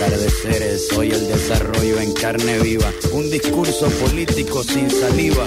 atardeceres. Soy el desarrollo en carne viva, un discurso político sin saliva.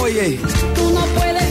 Oye, Tú no puedes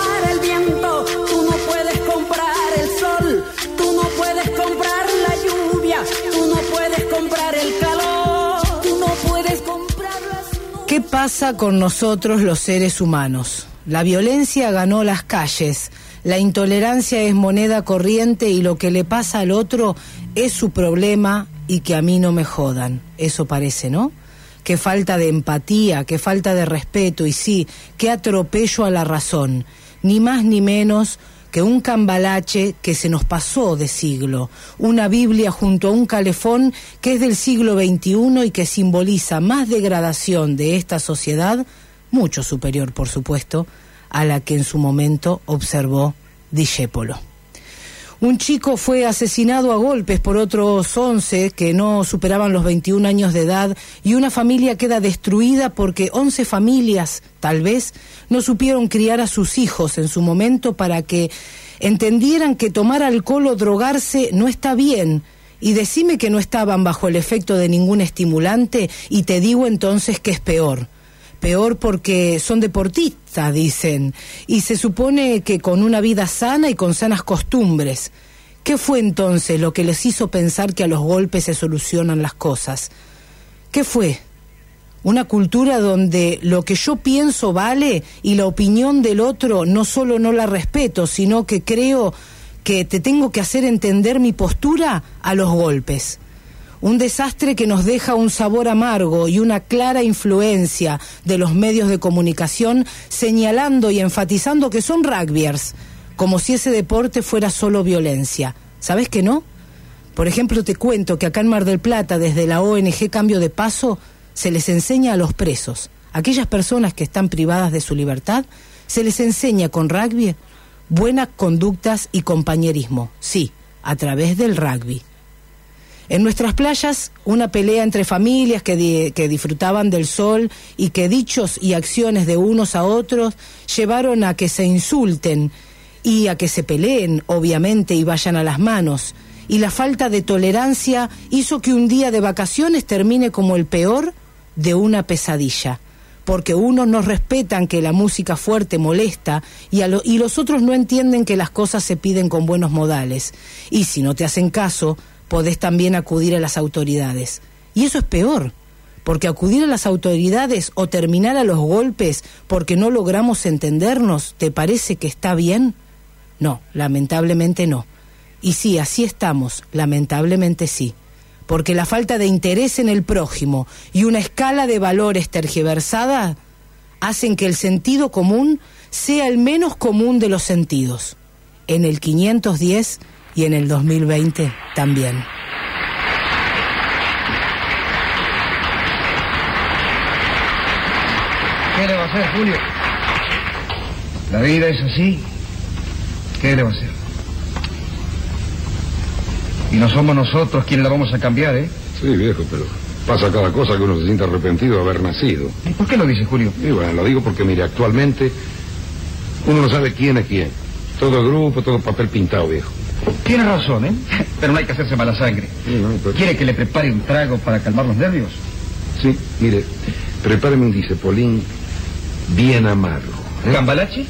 pasa con nosotros los seres humanos? La violencia ganó las calles, la intolerancia es moneda corriente y lo que le pasa al otro es su problema y que a mí no me jodan. Eso parece, ¿no? Qué falta de empatía, qué falta de respeto y sí, qué atropello a la razón. Ni más ni menos que un cambalache que se nos pasó de siglo, una Biblia junto a un calefón que es del siglo XXI y que simboliza más degradación de esta sociedad, mucho superior, por supuesto, a la que en su momento observó Discépolo. Un chico fue asesinado a golpes por otros 11 que no superaban los 21 años de edad y una familia queda destruida porque 11 familias, tal vez, no supieron criar a sus hijos en su momento para que entendieran que tomar alcohol o drogarse no está bien. Y decime que no estaban bajo el efecto de ningún estimulante y te digo entonces que es peor peor porque son deportistas, dicen, y se supone que con una vida sana y con sanas costumbres. ¿Qué fue entonces lo que les hizo pensar que a los golpes se solucionan las cosas? ¿Qué fue? Una cultura donde lo que yo pienso vale y la opinión del otro no solo no la respeto, sino que creo que te tengo que hacer entender mi postura a los golpes un desastre que nos deja un sabor amargo y una clara influencia de los medios de comunicación señalando y enfatizando que son rugbyers, como si ese deporte fuera solo violencia. ¿Sabes que no? Por ejemplo, te cuento que acá en Mar del Plata, desde la ONG Cambio de Paso, se les enseña a los presos, aquellas personas que están privadas de su libertad, se les enseña con rugby buenas conductas y compañerismo, sí, a través del rugby. En nuestras playas, una pelea entre familias que, que, disfrutaban del sol y que dichos y acciones de unos a otros llevaron a que se insulten y a que se peleen, obviamente, y vayan a las manos. y la falta de tolerancia hizo que un día de vacaciones termine como el peor de una pesadilla. Porque unos no respetan que la música fuerte molesta y, a lo- y los otros no entienden que las cosas se piden con buenos modales. Y si no te hacen caso, podés también acudir a las autoridades. Y eso es peor, porque acudir a las autoridades o terminar a los golpes porque no logramos entendernos, ¿te parece que está bien? No, lamentablemente no. Y sí, así estamos, lamentablemente sí. Porque la falta de interés en el prójimo y una escala de valores tergiversada hacen que el sentido común sea el menos común de los sentidos. En el 510 y en el 2020 también. ¿Qué le va a hacer, Julio? La vida es así. ¿Qué le va a hacer? Y no somos nosotros quienes la vamos a cambiar, ¿eh? Sí, viejo, pero pasa cada cosa que uno se siente arrepentido de haber nacido. ¿Y por qué lo dice Julio? Y bueno, lo digo porque, mire, actualmente uno no sabe quién es quién. Todo grupo, todo papel pintado, viejo. Tiene razón, ¿eh? Pero no hay que hacerse mala sangre. Sí, no, pero- ¿Quiere que le prepare un trago para calmar los nervios? Sí, mire, prepáreme un dicepolín bien amargo. ¿eh? ¿Cambalache?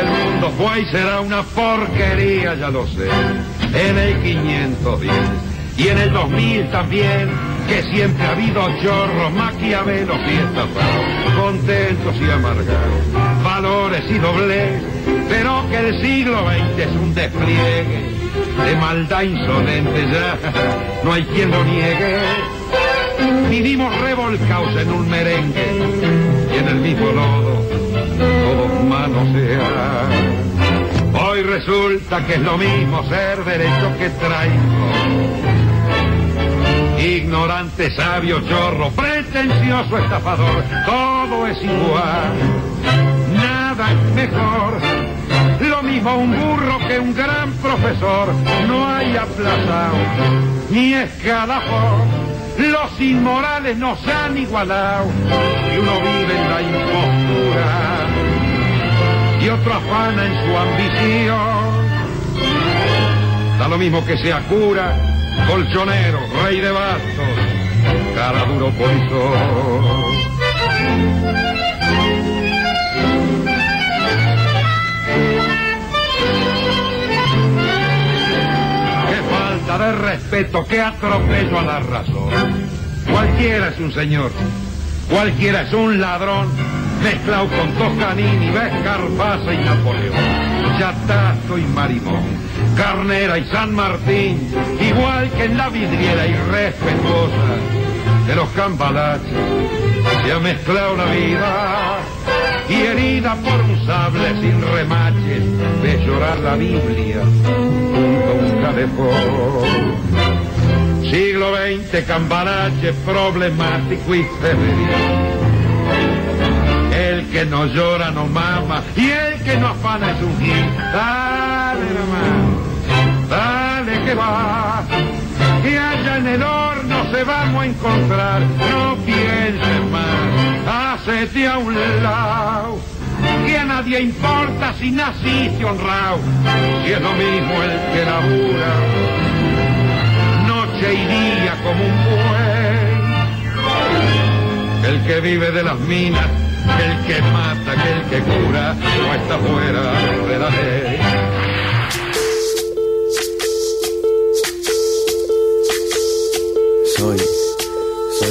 El mundo fue y será una porquería, ya lo sé. En el 510 y en el 2000 también, que siempre ha habido chorros, maquiavelos y estafados, contentos y amargados, valores y doblez, pero que el siglo XX es un despliegue de maldad insolente ya, no hay quien lo niegue. Vivimos revolcados en un merengue y en el mismo lodo todos manosean. Hoy resulta que es lo mismo ser derecho que traigo. Ignorante, sabio, chorro, pretencioso, estafador, todo es igual, nada es mejor. Lo mismo un burro que un gran profesor, no hay aplazado ni escalafón. Los inmorales nos han igualado y uno vive en la impostura y otro afana en su ambición. Da lo mismo que sea cura, colchonero, rey de bastos, cara duro polizón. Qué falta de respeto, qué atropello a la razón. Cualquiera es un señor, cualquiera es un ladrón, mezclado con Toscanini, Vescarpasa y Napoleón, Chatazo y Marimón, Carnera y San Martín, igual que en la vidriera irrespetuosa de los cambalaches, se ha mezclado la vida y herida por un sable sin remaches, ve llorar la Biblia junto a un calefón. Siglo XX, cambalache problemático y femenino. El que no llora no mama y el que no afana es un dale que va. Que allá en el horno se vamos a encontrar. No pienses más, hacete a un lado. Que a nadie importa si naciste honrado. Si es lo mismo el que labura noche y día como un buey. El que vive de las minas, el que mata, que el que cura, no está fuera de la ley.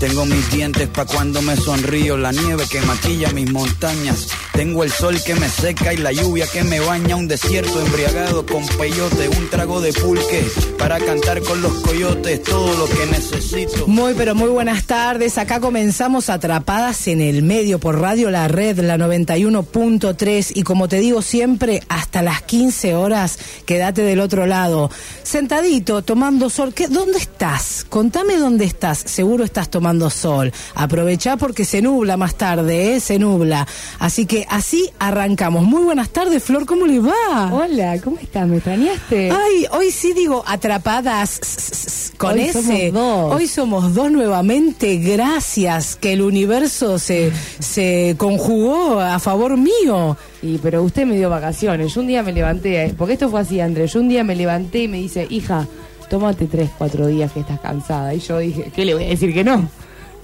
tengo mis dientes pa' cuando me sonrío, la nieve que maquilla mis montañas, tengo el sol que me seca y la lluvia que me baña, un desierto embriagado con peyote, un trago de pulque para cantar con los coyotes, todo lo que necesito. Muy, pero muy buenas tardes. Acá comenzamos atrapadas en el medio por Radio La Red, la 91.3. Y como te digo siempre, hasta las 15 horas, quédate del otro lado. Sentadito, tomando sol. ¿Qué, ¿Dónde estás? Contame dónde estás. Seguro estás tomando sol. Aprovechá porque se nubla más tarde, ¿eh? Se nubla. Así que así arrancamos. Muy buenas tardes, Flor. ¿Cómo le va? Hola, ¿cómo estás? ¿Me extrañaste? Ay, hoy sí digo atrapadas s- s- con Hoy ese. somos dos. Hoy somos dos nuevamente. Gracias que el universo se, se conjugó a favor mío. Y pero usted me dio vacaciones. Yo un día me levanté, porque esto fue así, Andrés. Yo un día me levanté y me dice, hija, tómate tres, cuatro días que estás cansada. Y yo dije, ¿qué le voy a decir que no?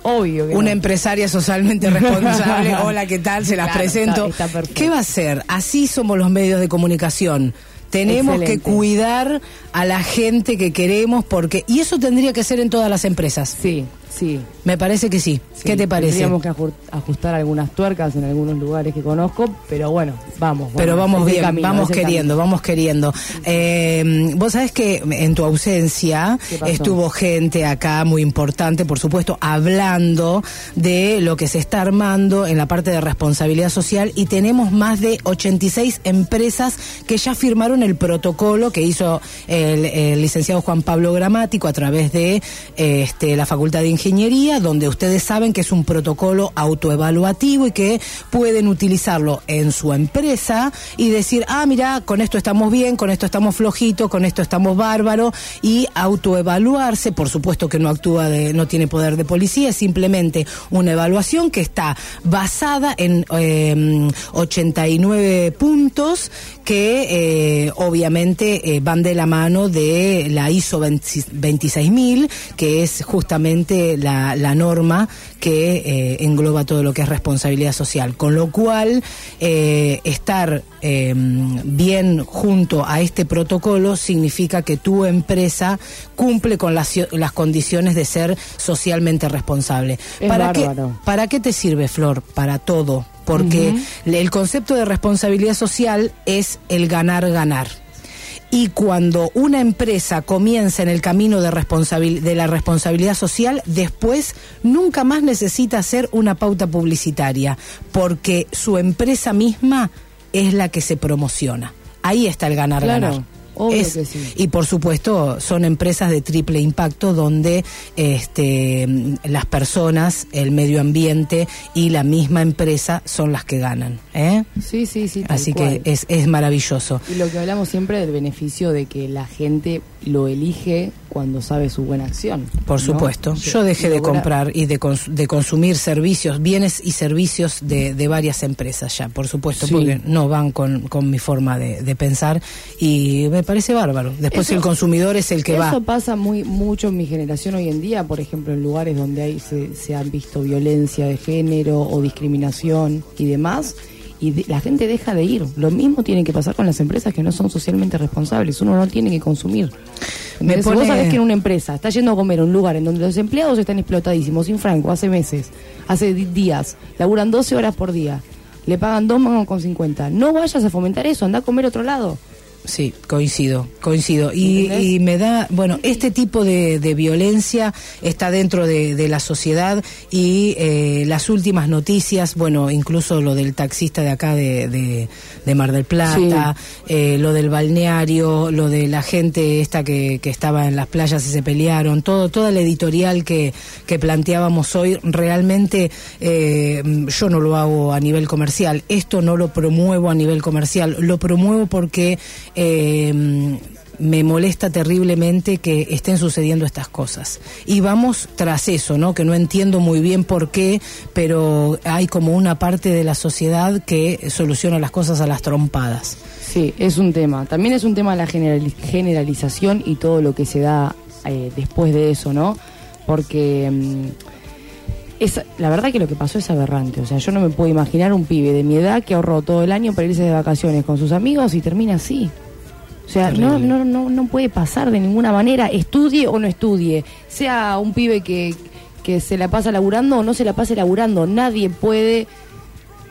Obvio que Una no. empresaria socialmente responsable. Hola, ¿qué tal? Se las Claro, presento. está- está perfecto. ¿Qué va a ser? Así somos los medios de comunicación. Tenemos que cuidar a la gente que queremos porque y eso tendría que ser en todas las empresas. Sí, sí. Me parece que sí. sí. ¿Qué te parece? Tendríamos que aju- ajustar algunas tuercas en algunos lugares que conozco, pero bueno, vamos. Pero bueno, vamos es el bien, camino, vamos queriendo, vamos queriendo. Eh, Vos sabés que en tu ausencia estuvo gente acá muy importante, por supuesto, hablando de lo que se está armando en la parte de responsabilidad social y tenemos más de 86 empresas que ya firmaron el protocolo que hizo el, el licenciado Juan Pablo Gramático a través de este, la Facultad de Ingeniería, donde ustedes saben que es un protocolo autoevaluativo y que pueden utilizarlo en su empresa y decir, ah, mira, con esto estamos bien, con esto estamos flojitos, con esto estamos bárbaros y autoevaluarse, por supuesto que no actúa de, no tiene poder de policía, es simplemente una evaluación que está basada en eh, 89 puntos que eh, obviamente eh, van de la mano de la ISO 20 26000, que es justamente la, la norma que eh, engloba todo lo que es responsabilidad social. Con lo cual, eh, estar eh, bien junto a este protocolo significa que tu empresa cumple con las, las condiciones de ser socialmente responsable. Es ¿Para qué. ¿Para qué te sirve, Flor? Para todo. Porque el concepto de responsabilidad social es el ganar-ganar. Y cuando una empresa comienza en el camino de, responsabil- de la responsabilidad social, después nunca más necesita hacer una pauta publicitaria, porque su empresa misma es la que se promociona. Ahí está el ganar-ganar. Obvio Es- que sí. Y por supuesto son empresas de triple impacto donde este, las personas, el medio ambiente y la misma empresa son las que ganan. ¿eh? Sí, sí, sí. Así cual. que es, es maravilloso. Y lo que hablamos siempre del beneficio de que la gente lo elige cuando sabe su buena acción. Por ¿no? supuesto. Yo dejé de comprar y de, cons- de consumir servicios, bienes y servicios de, de varias empresas ya, por supuesto, Sí. porque no van con, con mi forma de, de pensar y me parece bárbaro. Después Eso- el consumidor es el que Eso va. pasa muy mucho en mi generación hoy en día, por ejemplo, en lugares donde hay, se, se han visto violencia de género o discriminación y demás, y de- la gente deja de ir. Lo mismo tiene que pasar con las empresas que no son socialmente responsables. Uno no tiene que consumir. Me Entonces, pone- Vos sabés que en una empresa está yendo a comer a un lugar en donde los empleados están explotadísimos, sin franco, hace meses, hace días, laburan 12 horas por día, le pagan dos mangos con 50. No vayas a fomentar eso, anda a comer a otro lado. Sí, coincido, coincido. Y, y me da, bueno, este tipo de, de violencia está dentro de, de la sociedad y eh, las últimas noticias, bueno, incluso lo del taxista de acá de, de, de Mar del Plata, eh, lo del balneario, lo de la gente esta que, que estaba en las playas y se pelearon, todo, toda la editorial que, que planteábamos hoy, realmente eh, yo no lo hago a nivel comercial, esto no lo promuevo a nivel comercial, lo promuevo porque eh, me molesta terriblemente que estén sucediendo estas cosas. Y vamos tras eso, ¿no? Que no entiendo muy bien por qué, pero hay como una parte de la sociedad que soluciona las cosas a las trompadas. Sí, es un tema. También es un tema la generali- generalización y todo lo que se da eh, después de eso, ¿no? Porque mm, es, la verdad que lo que pasó es aberrante. O sea, yo no me puedo imaginar un pibe de mi edad que ahorró todo el año para irse de vacaciones con sus amigos y termina así. O sea, no, no, no, no puede pasar de ninguna manera, estudie o no estudie. Sea un pibe que, que se la pasa laburando o no se la pase laburando. Nadie puede,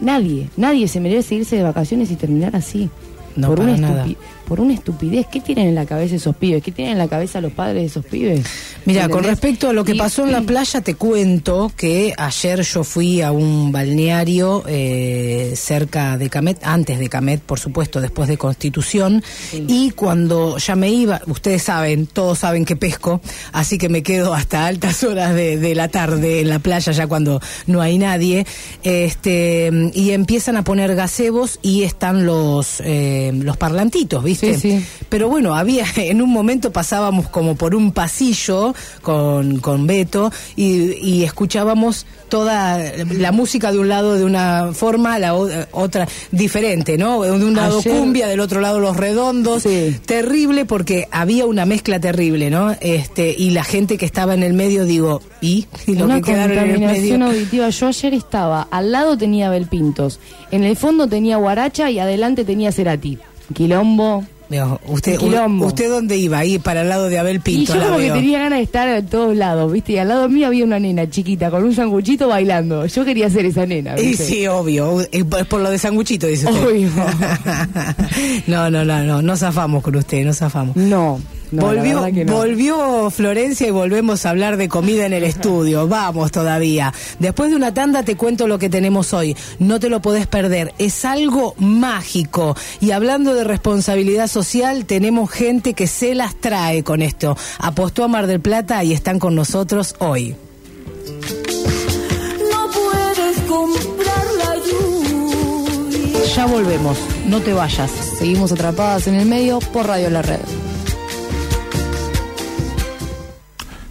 nadie, nadie se merece irse de vacaciones y terminar así. No, por, una para nada. Por una estupidez. ¿Qué tienen en la cabeza esos pibes? ¿Qué tienen en la cabeza los padres de esos pibes? Mira, con respecto a lo que Y- pasó en la playa, te cuento que ayer yo fui a un balneario eh, cerca de Camet, antes de Camet, por supuesto, después de Constitución, y cuando ya me iba, ustedes saben, todos saben que pesco, así que me quedo hasta altas horas de, de la tarde en la playa, ya cuando no hay nadie, este, y empiezan a poner gazebos y están los, eh, los parlantitos, ¿viste? Sí, sí. Pero bueno, había, en un momento pasábamos como por un pasillo con, con Beto y, y escuchábamos toda la música de un lado de una forma, la otra diferente, ¿no? De un lado Ayer- cumbia, del otro lado los redondos. Sí. Terrible porque había una mezcla terrible, ¿no? Este, y la gente que estaba en el medio, digo, ¿y? Y lo una que quedaron en el medio. auditiva. Yo ayer estaba, al lado tenía Belpintos, en el fondo tenía Guaracha y adelante tenía Cerati. Quilombo. Usted, quilombo. ¿Usted dónde iba? Ahí para el lado de Abel Y Pinto. yo la como que tenía ganas de estar en todos lados, ¿viste? Y al lado mío había una nena chiquita con un sanguchito bailando. Yo quería ser esa nena, Y ¿viste? sí, obvio, es por es por lo de sanguchito, dice usted. Obvio. no, no, no, no, no zafamos con usted, no zafamos. No, no, volvió, no. volvió Florencia y volvemos a hablar de comida en el estudio. Vamos todavía. Después de una tanda te cuento lo que tenemos hoy. No te lo podés perder. Es algo mágico. Y hablando de responsabilidad social, tenemos gente que se las trae con esto. Apostó a Mar del Plata y están con nosotros hoy. No puedes comprar la lluvia. Ya volvemos, no te vayas. Seguimos atrapadas en el medio por Radio La Red.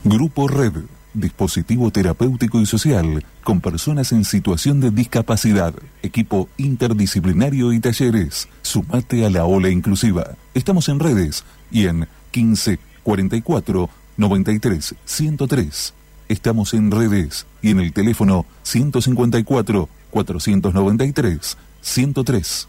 Grupo Red, dispositivo terapéutico y social con personas en situación de discapacidad, equipo interdisciplinario y talleres. Sumate a la ola inclusiva. Estamos en redes y en 15 44 93 103. Estamos en redes y en el teléfono 154 493 103.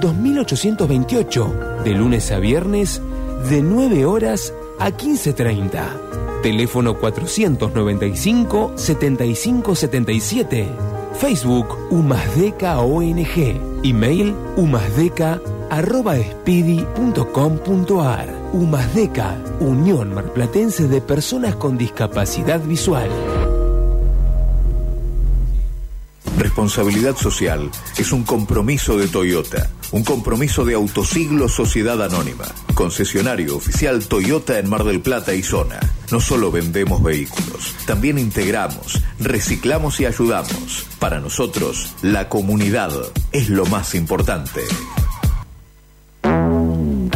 2828, de lunes a viernes, de 9 horas a 15.30. Teléfono 495-7577. Facebook Humasdeca ONG. Email humasdeca arroba. Humasdeca, Unión Marplatense de Personas con Discapacidad Visual. Responsabilidad social es un compromiso de Toyota, un compromiso de Autosiglo Sociedad Anónima, concesionario oficial Toyota en Mar del Plata y zona. No solo vendemos vehículos, también integramos, reciclamos y ayudamos. Para nosotros, la comunidad es lo más importante.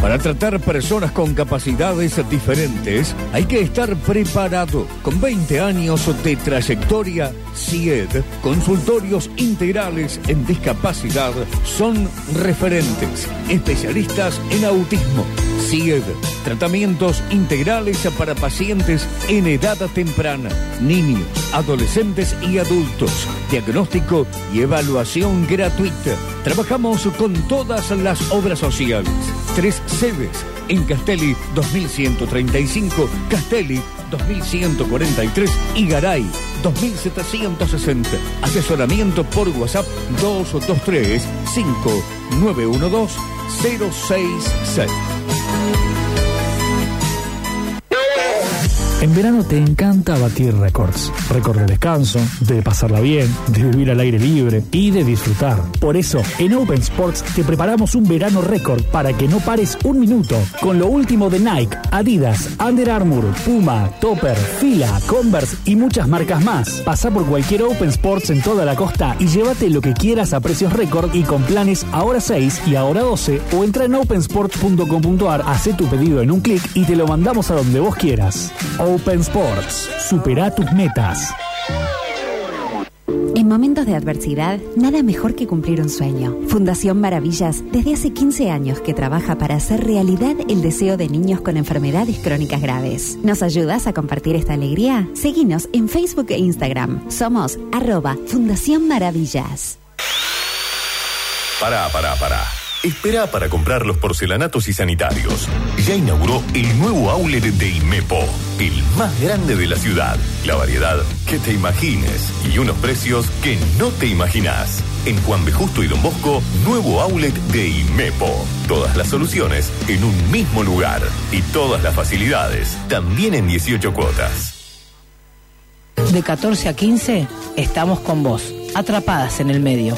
Para tratar personas con capacidades diferentes hay que estar preparado. Con 20 años de trayectoria, CIED, consultorios integrales en discapacidad, son referentes, especialistas en autismo. CIED, tratamientos integrales para pacientes en edad temprana, niños, adolescentes y adultos, diagnóstico y evaluación gratuita. Trabajamos con todas las obras sociales. Tres sedes en Castelli 2135, Castelli 2143 y Garay 2760. Asesoramiento por WhatsApp 223 5912 066. Thank you. En verano te encanta batir récords. Récord de descanso, de pasarla bien, de vivir al aire libre y de disfrutar. Por eso, en Open Sports te preparamos un verano récord para que no pares un minuto con lo último de Nike, Adidas, Under Armour, Puma, Topper, Fila, Converse y muchas marcas más. Pasa por cualquier Open Sports en toda la costa y llévate lo que quieras a precios récord y con planes ahora 6 y ahora 12 o entra en opensports.com.ar, hace tu pedido en un clic y te lo mandamos a donde vos quieras. Open Sports. Supera tus metas. En momentos de adversidad, nada mejor que cumplir un sueño. Fundación Maravillas, desde hace 15 años que trabaja para hacer realidad el deseo de niños con enfermedades crónicas graves. ¿Nos ayudas a compartir esta alegría? Seguinos en Facebook e Instagram. Somos arroba Fundación Maravillas. Pará, pará, pará. Espera para comprar los porcelanatos y sanitarios. Ya inauguró el nuevo outlet de Inmepo, el más grande de la ciudad. La variedad que te imagines y unos precios que no te imaginás. En Juan B. Justo y Don Bosco, nuevo outlet de Inmepo. Todas las soluciones en un mismo lugar y todas las facilidades también en 18 cuotas. De 14 a 15 estamos con vos, atrapadas en el medio.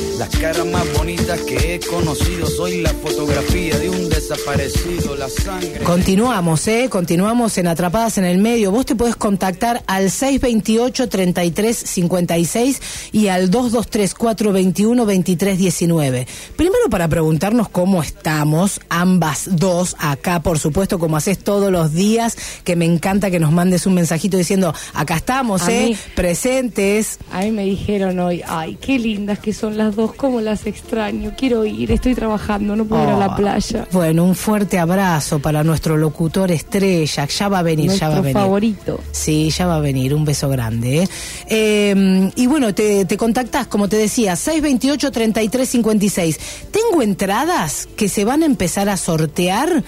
Las caras más bonitas que he conocido, soy la fotografía de un desaparecido, la sangre. Continuamos, ¿eh? Continuamos en Atrapadas en el Medio. Vos te podés contactar al 628-3356 y al 223-421-2319. Primero para preguntarnos cómo estamos, ambas dos, acá por supuesto, como haces todos los días, que me encanta que nos mandes un mensajito diciendo, acá estamos, A ¿eh? mí- Presentes. A mí me dijeron hoy, ay, qué lindas que son las dos, cómo las extraño, quiero ir, estoy trabajando, no puedo ir a la Oh, playa. Bueno, un fuerte abrazo para nuestro locutor estrella. Ya va a venir, ya va a venir. favorito. Sí, ya va a venir. Un beso grande. ¿eh? Eh, y bueno, te, te contactás, como te decía, 628-3356. Tengo entradas que se van a empezar a sortear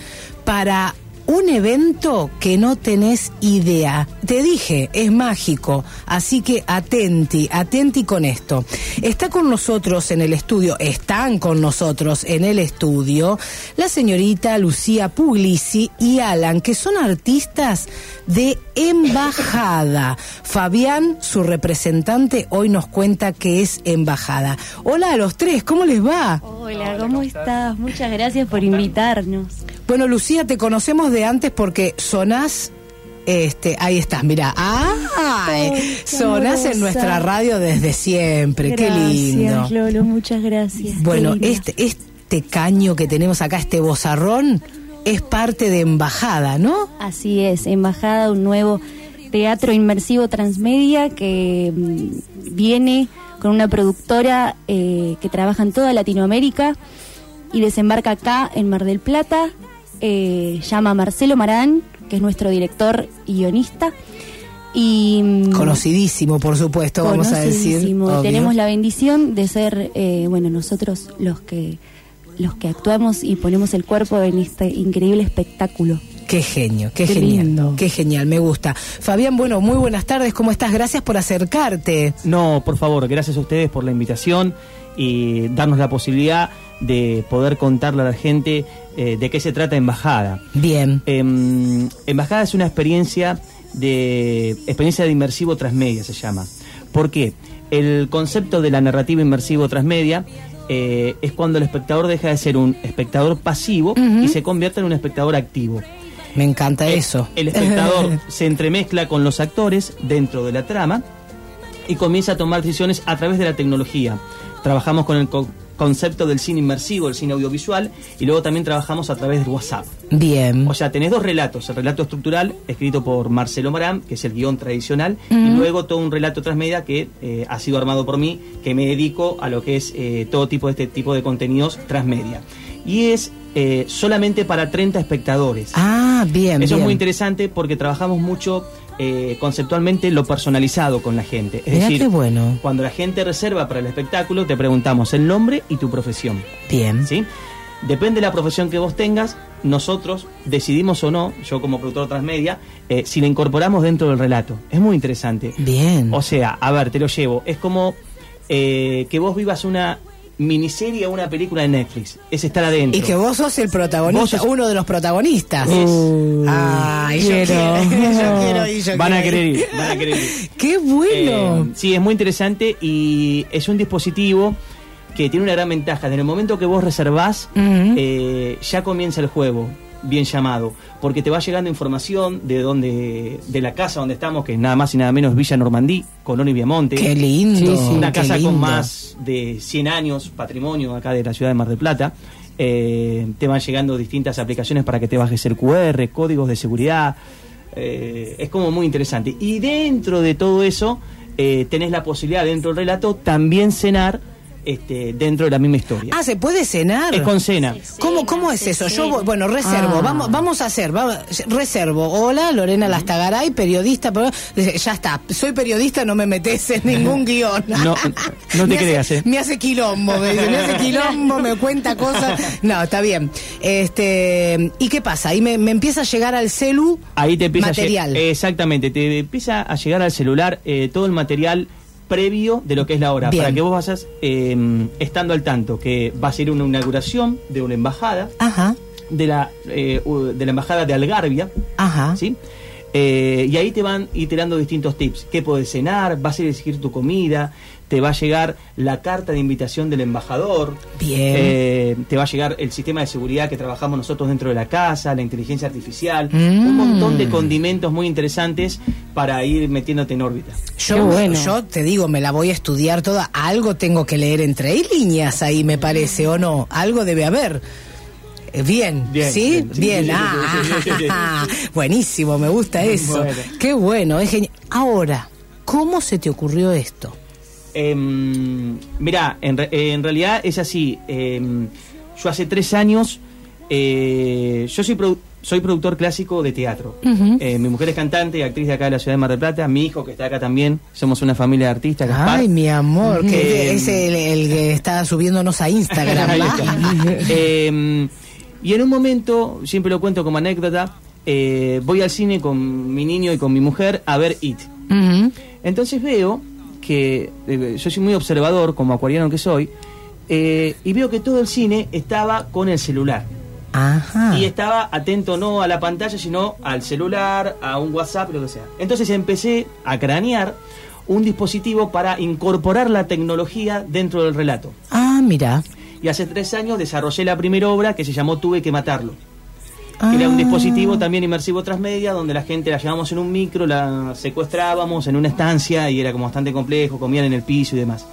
para un evento que no tenés idea. Te dije, es mágico, así que atenti, atenti con esto. Está con nosotros en el estudio, están con nosotros en el estudio, la señorita Lucía Puglisi y Alan, que son artistas de embajada. Fabián, su representante, hoy nos cuenta que es embajada. Hola a los tres, ¿cómo les va? Hola, ¿cómo estás? Muchas gracias por invitarnos. Bueno, Lucía, te conocemos de antes porque sonás. Este, ahí estás, mira. Ah, Ay, sonás en nuestra radio desde siempre. qué lindo. Gracias, Lolo, muchas gracias. Bueno, este, este caño que tenemos acá, este bozarrón, es parte de embajada, ¿no? Así es, Embajada, un nuevo teatro inmersivo transmedia que mm, viene con una productora eh, que trabaja en toda Latinoamérica y desembarca acá en Mar del Plata. Eh, llama Marcelo Marán, que es nuestro director y guionista. Y, mm, Conocidísimo, por supuesto, vamos a decir. Obvio. tenemos la bendición de ser, eh, bueno, nosotros los que los que actuamos y ponemos el cuerpo en este increíble espectáculo. Qué genio, qué, Qué genial. lindo. Qué genial, me gusta. Fabián, bueno, muy buenas tardes, ¿cómo estás? Gracias por acercarte. No, por favor, gracias a ustedes por la invitación y darnos la posibilidad de poder contarle a la gente eh, de qué se trata Embajada. Bien. Em, Embajada es una experiencia de experiencia de inmersivo transmedia se llama. ¿Por qué? El concepto de la narrativa inmersivo transmedia eh, es cuando el espectador deja de ser un espectador pasivo y se convierte en un espectador activo. Me encanta eso. El espectador se entremezcla con los actores dentro de la trama y comienza a tomar decisiones a través de la tecnología. Trabajamos con el co- concepto del cine inmersivo, el cine audiovisual, y luego también trabajamos a través del WhatsApp. Bien. O sea, tenés dos relatos, el relato estructural, escrito por Marcelo Marán, que es el guion tradicional, y luego todo un relato transmedia que eh, ha sido armado por mí, que me dedico a lo que es eh, todo tipo de este tipo de contenidos transmedia. Y es eh, solamente para 30 espectadores. Ah, bien, Eso bien. es muy interesante porque trabajamos mucho eh, conceptualmente lo personalizado con la gente. Es Mirá decir, qué bueno. cuando la gente reserva para el espectáculo, te preguntamos el nombre y tu profesión. Bien. ¿Sí? Depende de la profesión que vos tengas, nosotros decidimos o no, yo como productor transmedia, eh, si la incorporamos dentro del relato. Es muy interesante. Bien. O sea, a ver, te lo llevo. Es como eh, que vos vivas una miniserie o una película de Netflix. Es estar adentro. Y que vos sos el protagonista, Vos sos- uno de los protagonistas. Es- Ay, yo quiero. quiero, yo quiero yo Van a quiero querer ir. van a querer ir. Qué bueno. Eh, sí, es muy interesante y es un dispositivo que tiene una gran ventaja. Desde el momento que vos reservás, eh, ya comienza el juego, bien llamado, porque te va llegando información de donde, de la casa donde estamos, que es nada más y nada menos Villa Normandí, Colón y Viamonte. Qué lindo, Sí, sí, Una qué casa lindo. con más de 100 años, patrimonio acá de la ciudad de Mar del Plata. Eh, te van llegando distintas aplicaciones para que te bajes el QR, códigos de seguridad. Eh, es como muy interesante. Y dentro de todo eso, eh, tenés la posibilidad dentro del relato también cenar este, dentro de la misma historia. Ah, ¿se puede cenar? Es con cena. ¿Cómo, cómo es eso? Yo, voy- bueno, reservo, Ah. vamos, vamos a hacer, vamos, reservo. Hola, Lorena Lastagaray, periodista, pero- ya está, soy periodista, no me metes en ningún guion. No, no te Me hace- creas, ¿eh? Me hace quilombo, me dice, me hace quilombo, me cuenta cosas. No, está bien. Este, ¿y qué pasa? Ahí me, me empieza a llegar al celu Ahí te empieza a material. lle- exactamente, te empieza a llegar al celular eh, todo el material previo de lo que es la hora, Bien. para que vos vayas eh, estando al tanto, que va a ser una inauguración de una embajada, Ajá, de la, eh, de la embajada de Algarvia, ajá. ¿sí? Eh, y ahí te van iterando distintos tips. ¿Qué puedes cenar? ¿Vas a elegir tu comida? ¿Te va a llegar la carta de invitación del embajador? Bien. Eh, ¿Te va a llegar el sistema de seguridad que trabajamos nosotros dentro de la casa? ¿La inteligencia artificial? Mm. Un montón de condimentos muy interesantes para ir metiéndote en órbita. Yo, yo te digo, me la voy a estudiar toda. Algo tengo que leer entre líneas ahí, me parece, ¿o no? Algo debe haber. Eh, Bien, Bien, ¿sí? bien, ah, buenísimo, me gusta eso. Bueno. Qué bueno, es genial. Ahora, ¿cómo se te ocurrió esto? Em, mirá, en, re- en realidad es así. em, yo hace tres años, eh, yo soy, produ- soy productor clásico de teatro. Eh, mi mujer es cantante y actriz de acá de la ciudad de Mar del Plata. Mi hijo que está acá también. Somos una familia de artistas. Gaspar. Ay, mi amor, que Em, es el, el que está subiéndonos a Instagram. Eh, y en un momento, siempre lo cuento como anécdota, eh, voy al cine con mi niño y con mi mujer a ver It. Entonces veo que eh, yo soy muy observador, como acuariano que soy, eh, y veo que todo el cine estaba con el celular. Ajá. Y estaba atento no a la pantalla, sino al celular, a un WhatsApp, lo que sea. Entonces empecé a cranear un dispositivo para incorporar la tecnología dentro del relato. Ah, mira. Y hace tres años desarrollé la primera obra que se llamó Tuve que matarlo. Que era un Ah. dispositivo también inmersivo transmedia donde la gente la llevábamos en un micro, la secuestrábamos en una estancia y era como bastante complejo, comían en el piso y demás.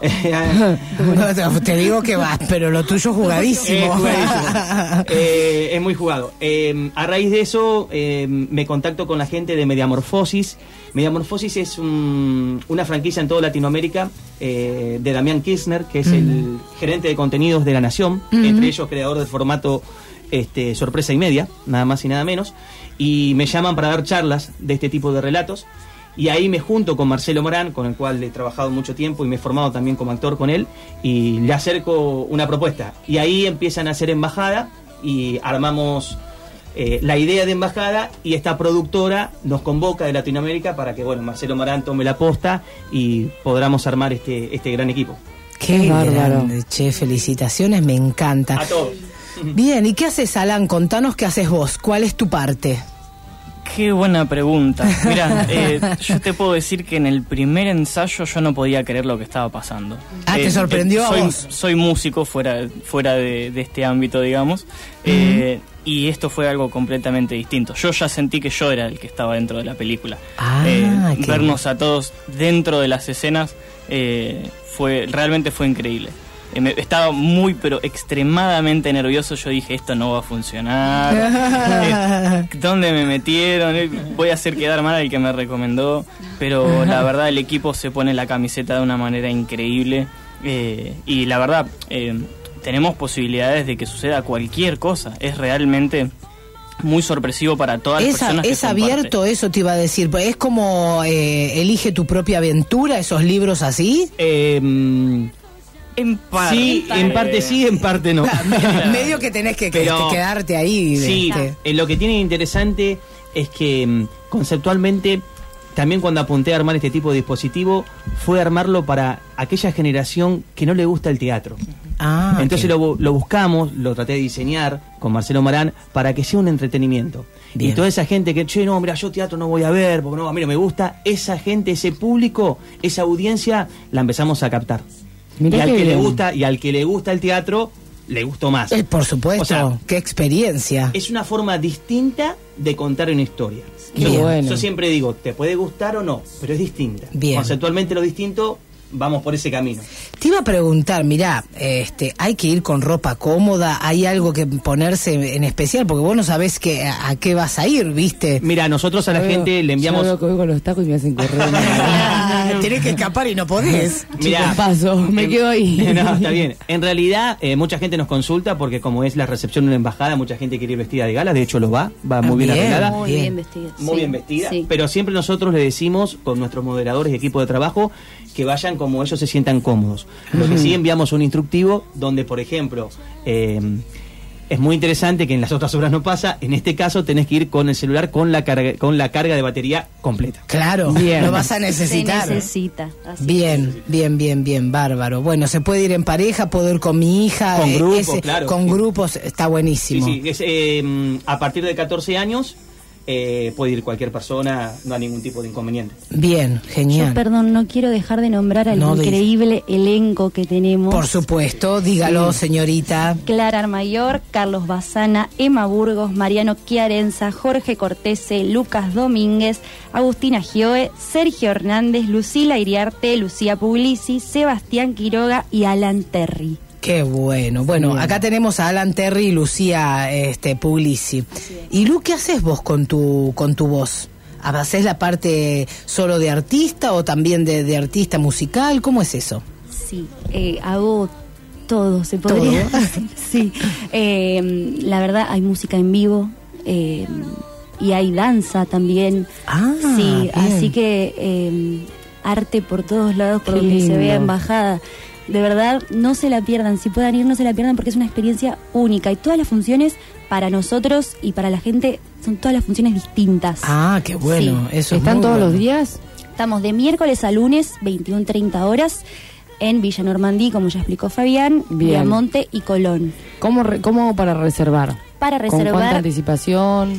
Te digo que vas, pero lo tuyo es jugadísimo. Es jugadísimo. Eh, es muy jugado. Eh, a raíz de eso, eh, me contacto con la gente de Mediamorfosis. Mediamorfosis es un- una franquicia en toda Latinoamérica de Damián Kirchner, que es el gerente de contenidos de La Nación, Ujú. entre ellos creador del formato este, Sorpresa y Media, nada más y nada menos. Y me llaman para dar charlas de este tipo de relatos. Y ahí me junto con Marcelo Morán, con el cual he trabajado mucho tiempo y me he formado también como actor con él, y le acerco una propuesta. Y ahí empiezan a hacer embajada y armamos eh, la idea de embajada y esta productora nos convoca de Latinoamérica para que, bueno, Marcelo Morán tome la posta y podamos armar este, este gran equipo. Qué Bárbaro. grande, che, felicitaciones, me encanta. A todos. Bien, ¿y qué haces, Alan? Contanos qué haces vos, ¿cuál es tu parte? Qué buena pregunta. Mira, eh, yo te puedo decir que en el primer ensayo yo no podía creer lo que estaba pasando. Ah, ¿te Eh, sorprendió eh, a soy, vos? Soy músico fuera, fuera de, de este ámbito, digamos. eh, y esto fue algo completamente distinto. Yo ya sentí que yo era el que estaba dentro de la película. Ah, Eh, vernos a todos dentro de las escenas eh, fue realmente fue increíble. Eh, estaba muy pero extremadamente nervioso. Yo dije esto no va a funcionar. Eh, ¿Dónde me metieron? Eh, Voy a hacer quedar mal al que me recomendó. Pero la verdad el equipo se pone la camiseta de una manera increíble. eh, y la verdad eh, tenemos posibilidades de que suceda cualquier cosa. Es realmente muy sorpresivo para todas las Es, personas que es parte. abierto, eso te iba a decir. Es como eh, elige tu propia aventura, esos libros así. En parte. Sí, en parte sí, en parte no. Medio que tenés que, que- Pero- que quedarte ahí. Sí, este. eh, lo que tiene interesante es que mm, conceptualmente, también cuando apunté a armar este tipo de dispositivo, fue armarlo para aquella generación que no le gusta el teatro. Ah, Entonces lo, bu- lo buscamos, lo traté de diseñar con Marcelo Marán para que sea un entretenimiento. Bien. Y toda esa gente que, che, no, mira, yo teatro no voy a ver, porque no, a mí no me gusta, esa gente, ese público, esa audiencia, la empezamos a captar. Mirá y al que le gusta, y al que le gusta el teatro, le gustó más. Eh, por supuesto, O sea, qué experiencia. es una forma distinta de contar una historia. Yo, bueno. yo siempre digo, te puede gustar o no, pero es distinta. Bien. Conceptualmente lo distinto, vamos por ese camino. Te iba a preguntar, mirá, este, hay que ir con ropa cómoda, hay algo que ponerse en especial, porque vos no sabés que, a, a qué vas a ir, ¿viste? Mira, nosotros a la gente le enviamos... Yo veo con los tacos y me hacen correr. Ah, tenés que escapar y no podés. Mirá, paso, me quedo ahí. No, está bien. En realidad, eh, mucha gente nos consulta porque como es la recepción de una embajada, mucha gente quiere ir vestida de gala. De hecho, lo va, va muy bien, bien, arreglada. Muy bien, vestida. Muy sí. bien vestida. Sí. Pero siempre nosotros le decimos con nuestros moderadores y equipo de trabajo que vayan como ellos se sientan cómodos. Lo que sí enviamos un instructivo donde, por ejemplo, eh, es muy interesante que en las otras obras no pasa. En este caso tenés que ir con el celular con la carga, con la carga de batería completa. Claro, Bien. lo vas a necesitar. Se necesita. así. Bien, bien, bien, bien, bárbaro. Bueno, se puede ir en pareja, puedo ir con mi hija. Con eh, grupos, claro, Con sí. grupos, está Sí, buenísimo. sí, es, eh, a partir de 14 años eh, puede ir cualquier persona, no hay ningún tipo de inconveniente. Bien, Yo, genial. perdón, no quiero dejar de nombrar al No, de- increíble elenco que tenemos. Por supuesto, dígalo, señorita. Clara Armayor, Carlos Bazana, Emma Burgos, Mariano Chiarenza, Jorge Cortese, Lucas Domínguez, Agustina Gioe, Sergio Hernández, Lucila Iriarte, Lucía Puglisi, Sebastián Quiroga y Alan Terry. Qué bueno. Bueno, acá tenemos a Alan Terry y Lucía este, Puglisi. ¿Y Lu, qué haces vos con tu, con tu voz? ¿Haces la parte solo de artista o también de, de artista musical? ¿Cómo es eso? Sí, eh, hago todo, se podría ¿Todo? decir. Sí, Eh, la verdad hay música en vivo eh, y hay danza también. Ah, sí, bien. así que eh, arte por todos lados, por Qué donde se vea embajada. De verdad, no se la pierdan. Si puedan ir, no se la pierdan porque es una experiencia única. Y todas las funciones para nosotros y para la gente son todas las funciones distintas. Ah, qué bueno. Sí. Eso es ¿Están todos bueno. los días? Estamos de miércoles a lunes, 21.30 horas, en Villa Normandí, como ya explicó Fabián, Bien. Viamonte y Colón. ¿Cómo, re- cómo para reservar? Para ¿Con cuánta reservar, anticipación?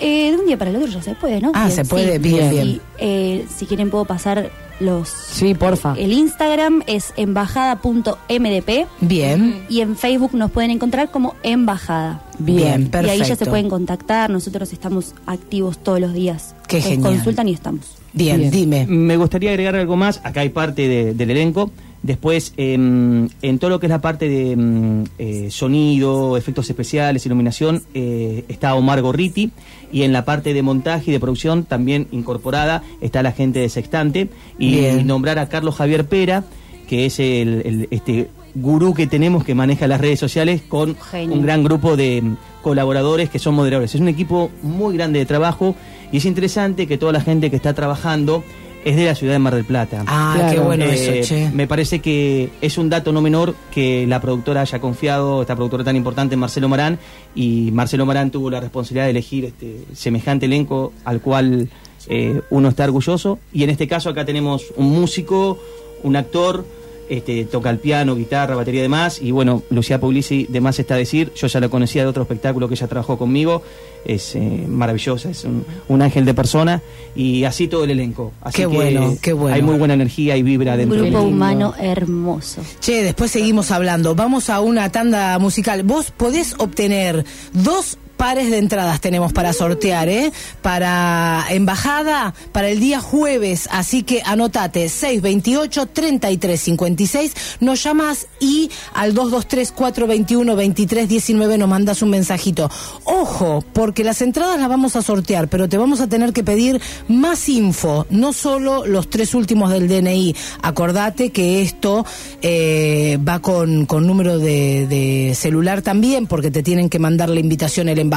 Eh, de un día para el otro ya se puede, ¿no? Ah, se puede, bien, Sí, bien. eh, si quieren puedo pasar los... Sí, porfa. El Instagram es embajada.mdp. Bien. Y en Facebook nos pueden encontrar como embajada. Bien, Y ahí ya se perfecto. pueden contactar, nosotros estamos activos todos los días. Qué Nos genial. consultan y estamos. Bien, dime. Me gustaría agregar algo más. Acá hay parte de- del elenco. Después, em, en todo lo que es la parte de em, eh, sonido, efectos especiales, iluminación, eh, está Omar Gorriti. Y en la parte de montaje y de producción, también incorporada, está la gente de Sextante. Y nombrar a Carlos Javier Pera, que es el, el- este gurú que tenemos que maneja las redes sociales con Genio. un gran grupo de mm, colaboradores que son moderadores. Es un equipo muy grande de trabajo y es interesante que toda la gente que está trabajando es de la ciudad de Mar del Plata. Ah, Claro. qué bueno eso, che. Me parece que es un dato no menor que la productora haya confiado, esta productora tan importante, Marcelo Marán, y Marcelo Marán tuvo la responsabilidad de elegir este semejante elenco al cual eh, uno está orgulloso. Y en este caso acá tenemos un músico, un actor, este, toca el piano, guitarra, batería y demás. Y bueno, Lucía Puglisi, de más está decir, yo ya la conocía de otro espectáculo que ella trabajó conmigo. Es eh, maravillosa, es un, un ángel de persona. Y así todo el elenco. Así Qué que bueno, qué bueno. Hay muy buena energía y vibra Un dentro del grupo humano hermoso. Che, después seguimos hablando. Vamos a una tanda musical. Vos podés obtener dos pares de entradas tenemos para sortear, ¿eh? Para embajada, para el día jueves. Así que anotate 628-3356. Nos llamas y al 223-421-2319 nos mandas un mensajito. Ojo, porque las entradas las vamos a sortear, pero te vamos a tener que pedir más info, no solo los tres últimos del DNI. Acordate que esto eh, va con, con número de, de celular también, porque te tienen que mandar la invitación el embajador,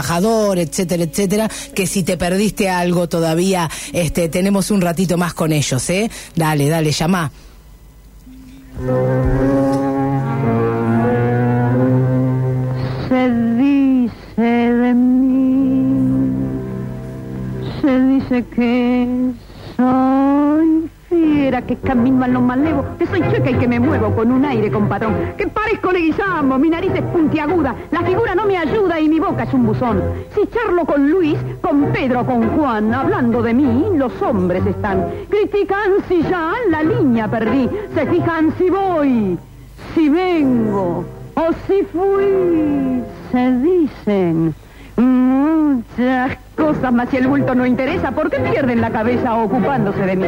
etcétera, etcétera. Que si te perdiste algo todavía, este, tenemos un ratito más con ellos, ¿eh? Dale, dale, llama. Se dice de mí, se dice que soy que camino a lo malevo, que soy chueca y que me muevo con un aire compadrón, que parezco leguizamo, mi nariz es puntiaguda, la figura no me ayuda y mi boca es un buzón. Si charlo con Luis, con Pedro, con Juan, hablando de mí, los hombres están. Critican si ya la línea perdí, se fijan si voy, si vengo o si fui, se dicen muchas cosas, mas si el bulto no interesa, ¿por qué pierden la cabeza ocupándose de mí?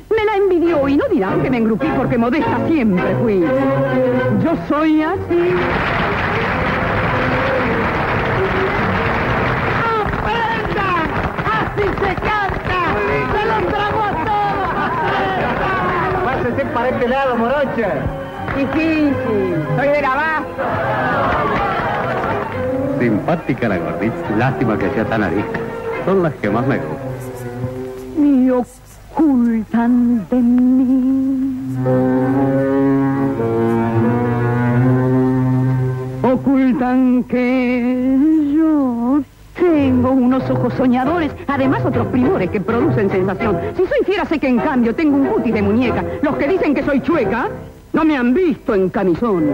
me la envidió y no dirán que me engrupí porque modesta siempre fui. Yo soy así. ¡Aprendan! ¡Así se canta! ¡Se los trago a todos! Pásese para este lado, morocha. Difícil, soy del abasto. Simpática la gordita. Lástima que sea tan arisca. Son las que más me gustan. Y ocultan de mí. Ocultan que yo tengo unos ojos soñadores, además otros primores que producen sensación. Si soy fiera sé que en cambio tengo un cutis de muñeca. Los que dicen que soy chueca no me han visto en camisón.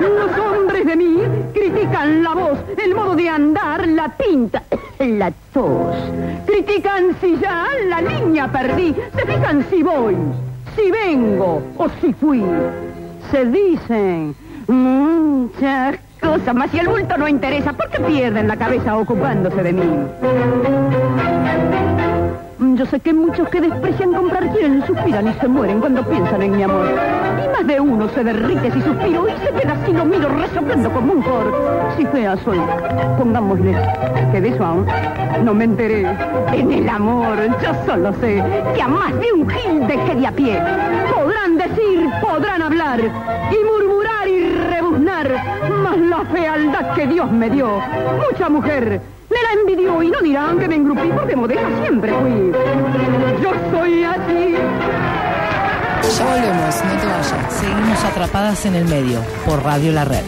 Los hombres de mí critican la voz, el modo de andar, la pinta, la tos. Critican si ya la línea perdí, se fijan si voy, si vengo o si fui. Se dicen muchas cosas, mas si el bulto no interesa, ¿por qué pierden la cabeza ocupándose de mí? Yo sé que muchos que desprecian comprar quieren, suspiran y se mueren cuando piensan en mi amor. Y más de uno se derrite si suspiro y se queda así lo miro resoplando como un cor. Si fea soy, pongámosle que de eso aún no me enteré. En el amor yo solo sé que a más de un gil dejé de a pie. Podrán decir, podrán hablar y murmurar mas la fealdad que Dios me dio, mucha mujer me la envidió y no dirán que me engrupí porque modesta siempre fui. Yo soy así. Ya volvemos, no te vayas. Seguimos atrapadas en el medio por Radio La Red.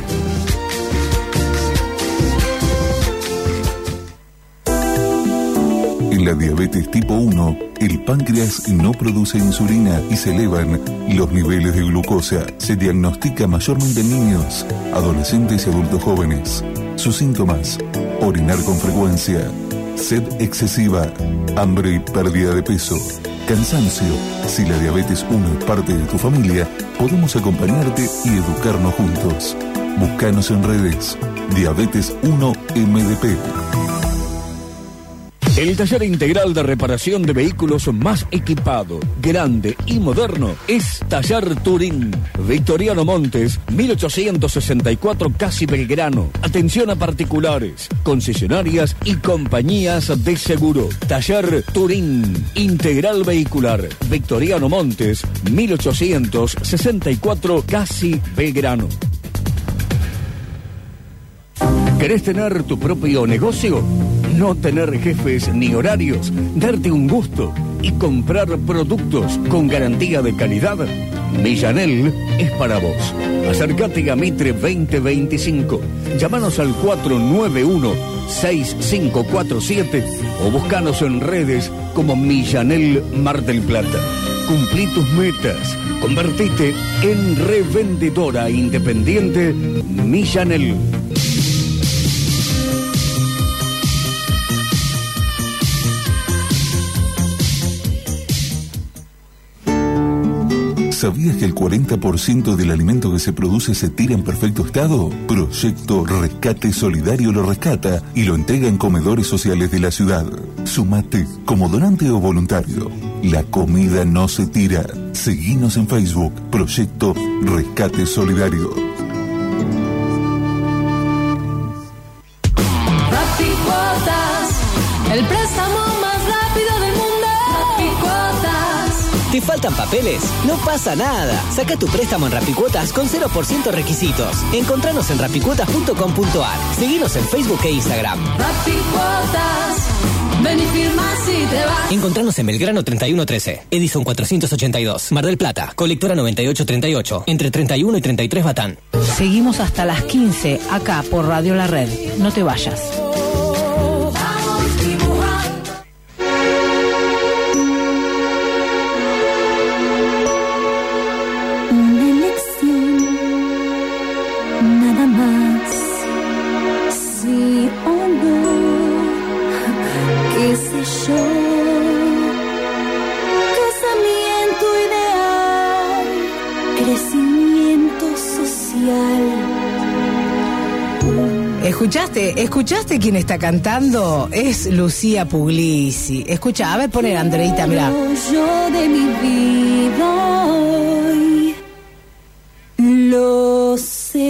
La diabetes tipo 1, el páncreas no produce insulina y se elevan los niveles de glucosa. Se diagnostica mayormente en niños, adolescentes y adultos jóvenes. Sus síntomas, orinar con frecuencia, sed excesiva, hambre y pérdida de peso, cansancio. Si la diabetes 1 es parte de tu familia, podemos acompañarte y educarnos juntos. Búscanos en redes. Diabetes 1 MDP. El taller integral de reparación de vehículos más equipado, grande y moderno es Taller Turín. Victoriano Montes, 1864 Casi Belgrano. Atención a particulares, concesionarias y compañías de seguro. Taller Turín. Integral vehicular. Victoriano Montes, 1864 Casi Belgrano. ¿Querés tener tu propio negocio? No tener jefes ni horarios, darte un gusto y comprar productos con garantía de calidad. Millanel es para vos. Acércate a Mitre 2025. Llámanos al 491-6547 o buscanos en redes como Millanel Mar del Plata. Cumplí tus metas. Convertite en revendedora independiente Millanel. ¿Sabías que el 40% del alimento que se produce se tira en perfecto estado? Proyecto Rescate Solidario lo rescata y lo entrega en comedores sociales de la ciudad. Sumate como donante o voluntario. La comida no se tira. Seguinos en Facebook. Proyecto Rescate Solidario. ¿Te faltan papeles? No pasa nada. Saca tu préstamo en Rapicuotas con 0% requisitos. Encontranos en rapicuotas.com.ar. Seguinos en Facebook e Instagram. Rapicuotas. Ven y firma si te vas. Encontranos en Belgrano 3113, Edison 482, Mar del Plata, Colectora 9838, entre 31 y 33 Batán. Seguimos hasta las 15 acá por Radio La Red. No te vayas. ¿Escuchaste? ¿Escuchaste quién está cantando? Es Lucía Puglisi. Escucha, a ver, poner Andreita, mira. Yo de mi vida hoy lo sé.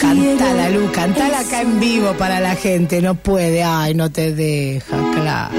Cantala, Lu, cantala acá en vivo para la gente. No puede, ay, no te deja, claro.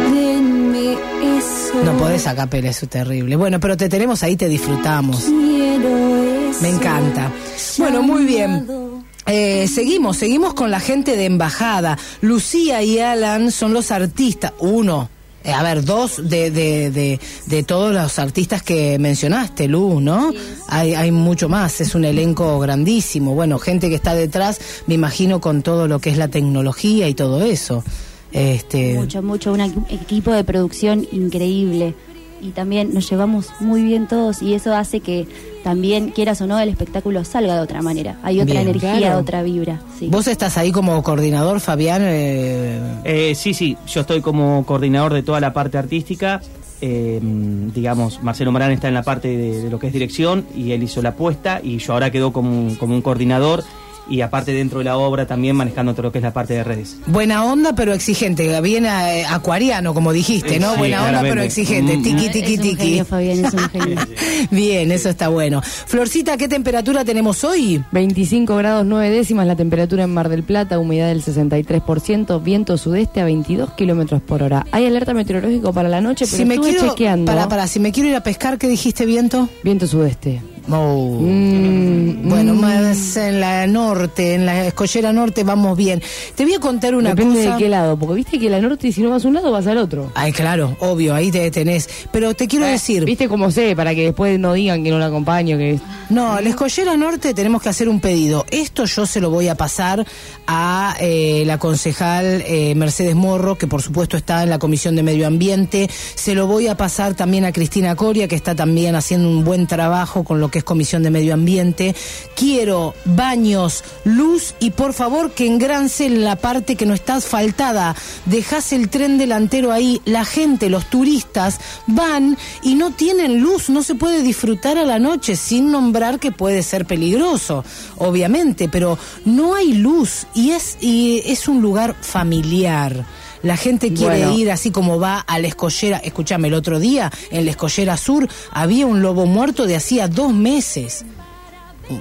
No podés a capela, eso es terrible. Bueno, pero te tenemos ahí, te disfrutamos. Me encanta. Bueno, muy bien. Eh, seguimos, seguimos con la gente de embajada. Lucía y Alan son los artistas. Uno, eh, a ver, dos de, de, de, de todos los artistas que mencionaste, Lu, ¿no? Hay, hay mucho más, es un elenco grandísimo. Bueno, gente que está detrás, me imagino, con todo lo que es la tecnología y todo eso. Este, Mucho, mucho, un equi- equipo de producción increíble. Y también nos llevamos muy bien todos y eso hace que también, quieras o no, el espectáculo salga de otra manera. Hay otra Bien. energía, Claro. otra vibra. Sí. Vos estás ahí como coordinador, Fabián. eh, Eh, sí, sí, yo estoy como coordinador de toda la parte artística. eh, digamos, Marcelo Morán está en la parte de, de lo que es dirección y él hizo la apuesta y yo ahora quedo como, un- como un coordinador y aparte dentro de la obra también manejando todo lo que es la parte de redes. Buena onda, pero exigente. Bien eh, acuariano, como dijiste, ¿no? Sí, Buena onda, pero exigente. Mm. Tiki, tiki, Es un tiki. genio, Fabián, es un genio. Bien, eso está bueno. Florcita, ¿qué temperatura tenemos hoy? 25 grados 9 décimas la temperatura en Mar del Plata, humedad del 63%, viento sudeste a 22 kilómetros por hora. Hay alerta meteorológico para la noche, pero Si me quiero, chequeando. para, para, si me quiero ir a pescar, ¿qué dijiste, viento? Viento sudeste. Oh. Mm, bueno, mm. más en la norte, en la escollera norte vamos bien. Te voy a contar una Depende cosa. de qué lado, porque viste que la norte, si no vas a un lado, vas al otro. Ay, claro, obvio, ahí te tenés. Pero te quiero Eh, decir. Viste cómo sé, para que después no digan que no la acompaño, que No, la escollera norte tenemos que hacer un pedido. Esto yo se lo voy a pasar a eh, la concejal eh, Mercedes Morro, que por supuesto está en la Comisión de Medio Ambiente. Se lo voy a pasar también a Cristina Coria, que está también haciendo un buen trabajo con lo que es Comisión de Medio Ambiente. Quiero baños, luz y por favor que engrancen la parte que no está asfaltada. Dejás el tren delantero ahí. La gente, los turistas, van y no tienen luz. No se puede disfrutar a la noche sin nombrar que puede ser peligroso, obviamente, pero no hay luz y es, y es un lugar familiar. La gente quiere Bueno. ir así como va a la escollera. Escúchame, el otro día en la escollera sur había un lobo muerto de hacía dos meses.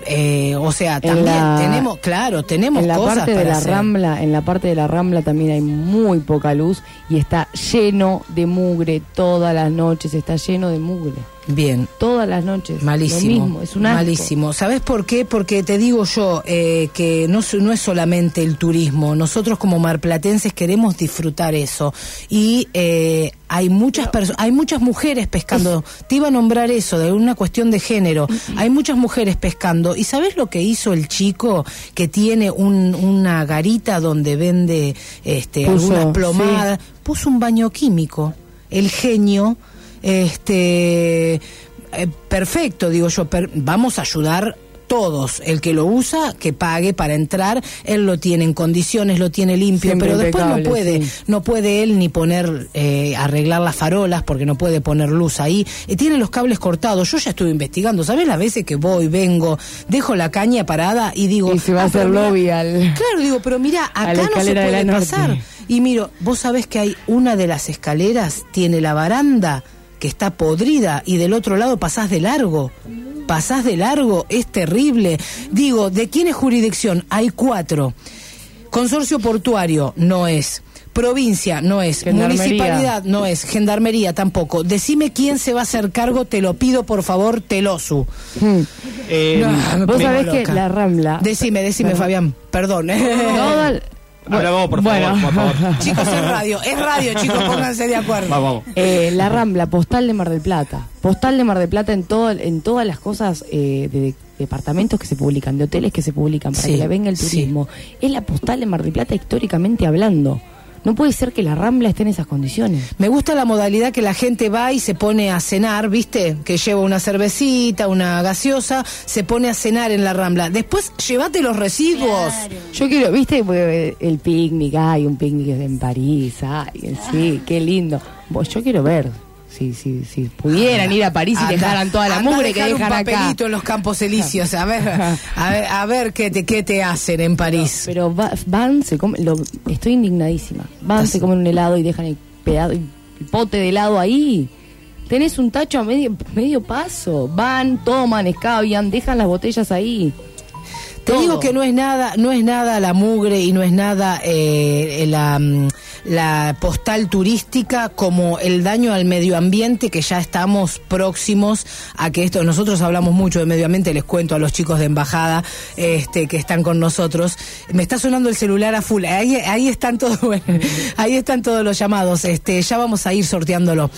Eh, o sea, también la- tenemos, claro, tenemos en la cosas parte de para la hacer. rambla, en la parte de la rambla también hay muy poca luz y está lleno de mugre todas las noches, está lleno de mugre. Bien. Todas las noches. Malísimo. Lo mismo, es un asco. Malísimo. ¿Sabes por qué? Porque te digo yo eh, que no, no es solamente el turismo. Nosotros como marplatenses queremos disfrutar eso. Y eh, hay muchas personas, hay muchas mujeres pescando. Te iba a nombrar eso, de una cuestión de género. Hay muchas mujeres pescando. ¿Y sabes lo que hizo el chico que tiene un- una garita donde vende este, Puso, algunas plomadas? Puso un baño químico. El genio este eh, perfecto digo yo per- vamos a ayudar todos. El que lo usa que pague para entrar. Él lo tiene en condiciones lo tiene limpio Siempre pero después no puede sí. no puede él ni poner eh, arreglar las farolas porque no puede poner luz ahí. Eh, tiene los cables cortados. Yo ya estuve investigando. Sabes las veces que voy vengo dejo la caña parada y digo Y se va a "Ah, hacer mirá, lobby al- claro digo pero mira acá no se puede norte. pasar y miro, vos sabés que hay una de las escaleras, tiene la baranda que está podrida y del otro lado pasás de largo. Pasás de largo, es terrible. Digo, ¿de quién es jurisdicción? Hay cuatro. Consorcio portuario, no es. Provincia, no es. Municipalidad, no es. Gendarmería, tampoco. Decime quién se va a hacer cargo, te lo pido por favor, Telosu. Eh, No, Vos sabés que la rambla. Decime, decime. Fabián. Perdón. El- Habla vos, por Bueno. favor, por favor. Chicos, es radio, es radio, chicos, pónganse de acuerdo. Vamos, vamos. Eh, la Rambla, postal de Mar del Plata. Postal de Mar del Plata en, todo, en todas las cosas eh, de departamentos que se publican, de hoteles que se publican para Sí, que le venga el sí. turismo. Es la postal de Mar del Plata históricamente hablando. No puede ser que la Rambla esté en esas condiciones. Me gusta la modalidad que la gente va y se pone a cenar, ¿viste? Que lleva una cervecita, una gaseosa, se pone a cenar en la Rambla. Después, llévate los residuos. Yo quiero, viste, el picnic, hay un picnic en París, ay, sí, qué lindo. Yo quiero ver, si, si, si pudieran ir a París y Anda- dejaran toda la mugre que dejan un acá. papelito en los campos elíseos, a ver, a ver, a ver qué te, qué te hacen en París. Pero va- van, se comen, lo, estoy indignadísima. Van, se comen un helado y dejan el, pedazo, el pote de helado ahí. Tenés un tacho a medio, medio paso. Van, toman, escabian, dejan las botellas ahí. Te Todo. digo que no es nada, no es nada la mugre y no es nada eh, la, mm, la postal turística como el daño al medio ambiente que ya estamos próximos a que esto. Nosotros hablamos mucho de medio ambiente, les cuento a los chicos de embajada este, que están con nosotros. Me está sonando el celular a full. Ahí, ahí están todos, ahí están todos los llamados. Este, ya vamos a ir sorteándolo.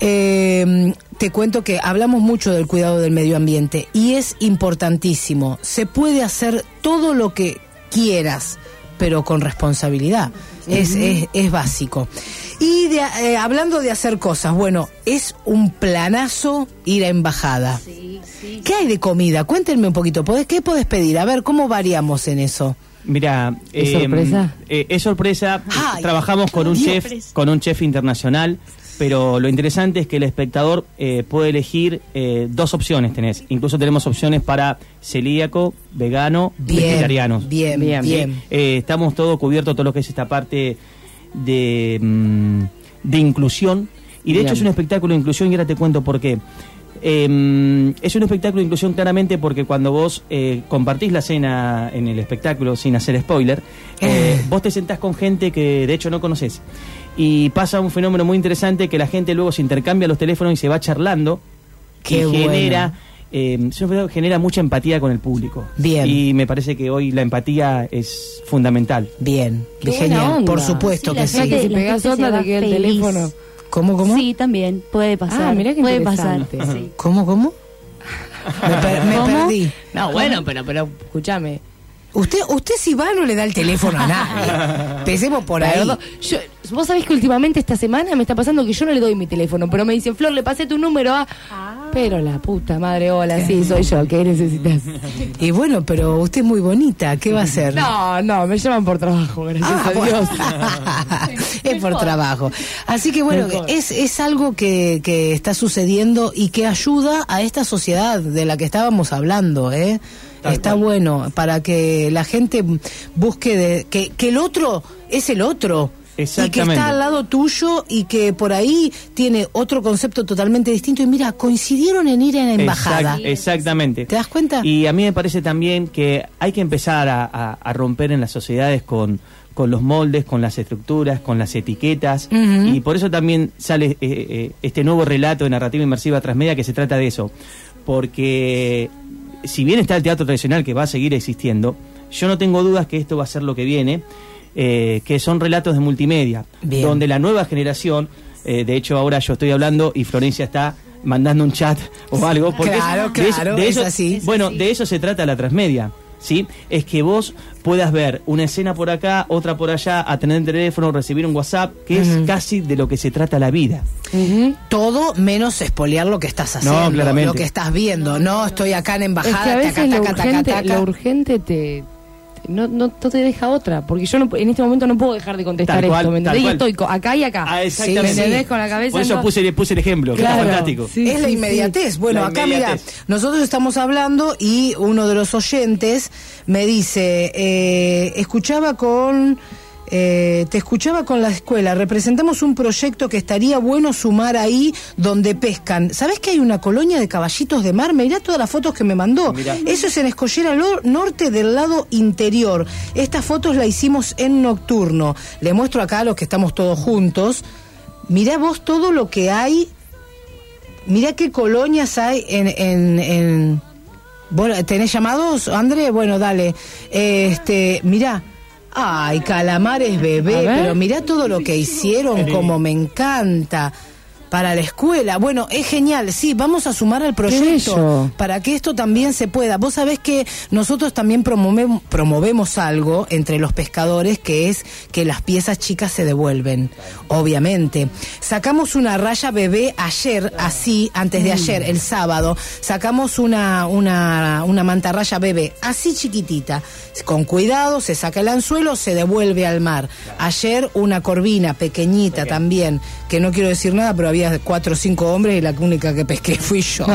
Eh, te cuento que hablamos mucho del cuidado del medio ambiente y es importantísimo. Se puede hacer todo lo que quieras, pero con responsabilidad. Es, es, es básico. Y de- eh, hablando de hacer cosas, bueno, es un planazo ir a embajada. ¿Qué hay de comida? Cuéntenme un poquito. ¿Podés- ¿Qué podés pedir? A ver, ¿cómo variamos en eso? Mira, ¿Es eh, sorpresa? eh, es sorpresa. Ay, Trabajamos con un chef, con un chef internacional, pero lo interesante es que el espectador eh, puede elegir eh, dos opciones. Tenés, incluso tenemos opciones para celíaco, vegano, Bien, vegetarianos. bien, bien. Sí, eh, estamos todo cubierto todo lo que es esta parte de, mm, de inclusión. Y de Bien. hecho es un espectáculo de inclusión y ahora te cuento por qué. Eh, es un espectáculo de inclusión claramente porque cuando vos eh, compartís la cena en el espectáculo sin hacer spoiler, eh, vos te sentás con gente que de hecho no conoces. Y pasa un fenómeno muy interesante que la gente luego se intercambia los teléfonos y se va charlando Qué y bueno. genera eh, que genera mucha empatía con el público. Bien. Y me parece que hoy la empatía es fundamental. Bien, Qué genial, onda. por supuesto Sí, que sí. gente- Si la pegás gente se onda, va te queda el feliz. teléfono. ¿Cómo, cómo? Sí, también, puede pasar. Ah, mirá qué puede pasar. sí. ¿Cómo, cómo? Me, per- me ¿Cómo? perdí. No, bueno, pero, pero escúchame. Usted, usted si va no le da el teléfono a nadie. Pensemos por ahí. Perdón, yo- vos sabés que últimamente esta semana me está pasando que yo no le doy mi teléfono, pero me dicen, Flor, le pasé tu número a... Pero la puta madre, hola, sí, soy yo, ¿qué necesitas? Y bueno, pero usted es muy bonita, ¿qué va a hacer? No, no, me llaman por trabajo, gracias Ah, a. Dios. es por trabajo. Así que bueno, Mejor. es, es algo que, que está sucediendo y que ayuda a esta sociedad de la que estábamos hablando, ¿eh? Está bueno para que la gente busque de, que, que el otro es el otro. Y que está al lado tuyo y que por ahí tiene otro concepto totalmente distinto. Y mira, coincidieron en ir a la embajada. Exact- exactamente. ¿Te das cuenta? Y a mí me parece también que hay que empezar a, a- a romper en las sociedades con, con los moldes, con las estructuras, con las etiquetas. Y por eso también sale eh, eh, este nuevo relato de narrativa inmersiva transmedia que se trata de eso. Porque si bien está el teatro tradicional que va a seguir existiendo, yo no tengo dudas que esto va a ser lo que viene, eh, que son relatos de multimedia, Bien. donde la nueva generación, eh, de hecho ahora yo estoy hablando y Florencia está mandando un chat o algo. Porque Claro, es- de eso- claro, de es eso- así. Bueno, de eso se trata la transmedia. ¿Sí? Es que vos puedas ver una escena por acá, otra por allá, atender el teléfono, recibir un WhatsApp, que es casi de lo que se trata la vida. Todo menos espolear lo que estás No, haciendo, claramente. lo que estás viendo. No, estoy acá en Es embajada, que a veces taca, lo, taca, taca, urgente, taca. lo urgente te... No, no, no te deja otra, porque yo no, en este momento no puedo dejar de contestar Tal cual, esto, cual. estoy co- acá y acá. Ah, ¿Me exactamente. Con la cabeza Por eso en- puse, puse el ejemplo, que está fantástico. Sí, es la inmediatez. sí. Bueno, La acá mira, nosotros estamos hablando y uno de los oyentes me dice, eh, escuchaba con... eh, te escuchaba con la escuela, representamos un proyecto que estaría bueno sumar ahí donde pescan. ¿Sabés que hay una colonia de caballitos de mar? Mirá todas las fotos que me mandó. Mirá. Eso es en Escollera Norte del lado interior. Estas fotos la hicimos en nocturno. Le muestro acá a los que estamos todos juntos. Mirá vos todo lo que hay Mirá qué colonias hay en... en, ¿Tenés llamados, André? Bueno, dale. Este, mirá. Ay, calamares bebé, pero mirá todo lo que hicieron, como me encanta. Para la escuela. Bueno, es genial. Sí, vamos a sumar al proyecto para que esto también se pueda. Vos sabés que nosotros también promovemos, promovemos algo entre los pescadores que es que las piezas chicas se devuelven, obviamente. Sacamos una raya bebé ayer, así, antes de ayer, el sábado, sacamos una, una, una mantarraya bebé, así chiquitita. Con cuidado, se saca el anzuelo, se devuelve al mar. Ayer una corvina pequeñita también, que no quiero decir nada, pero había cuatro o cinco hombres y la única que pesqué fui yo.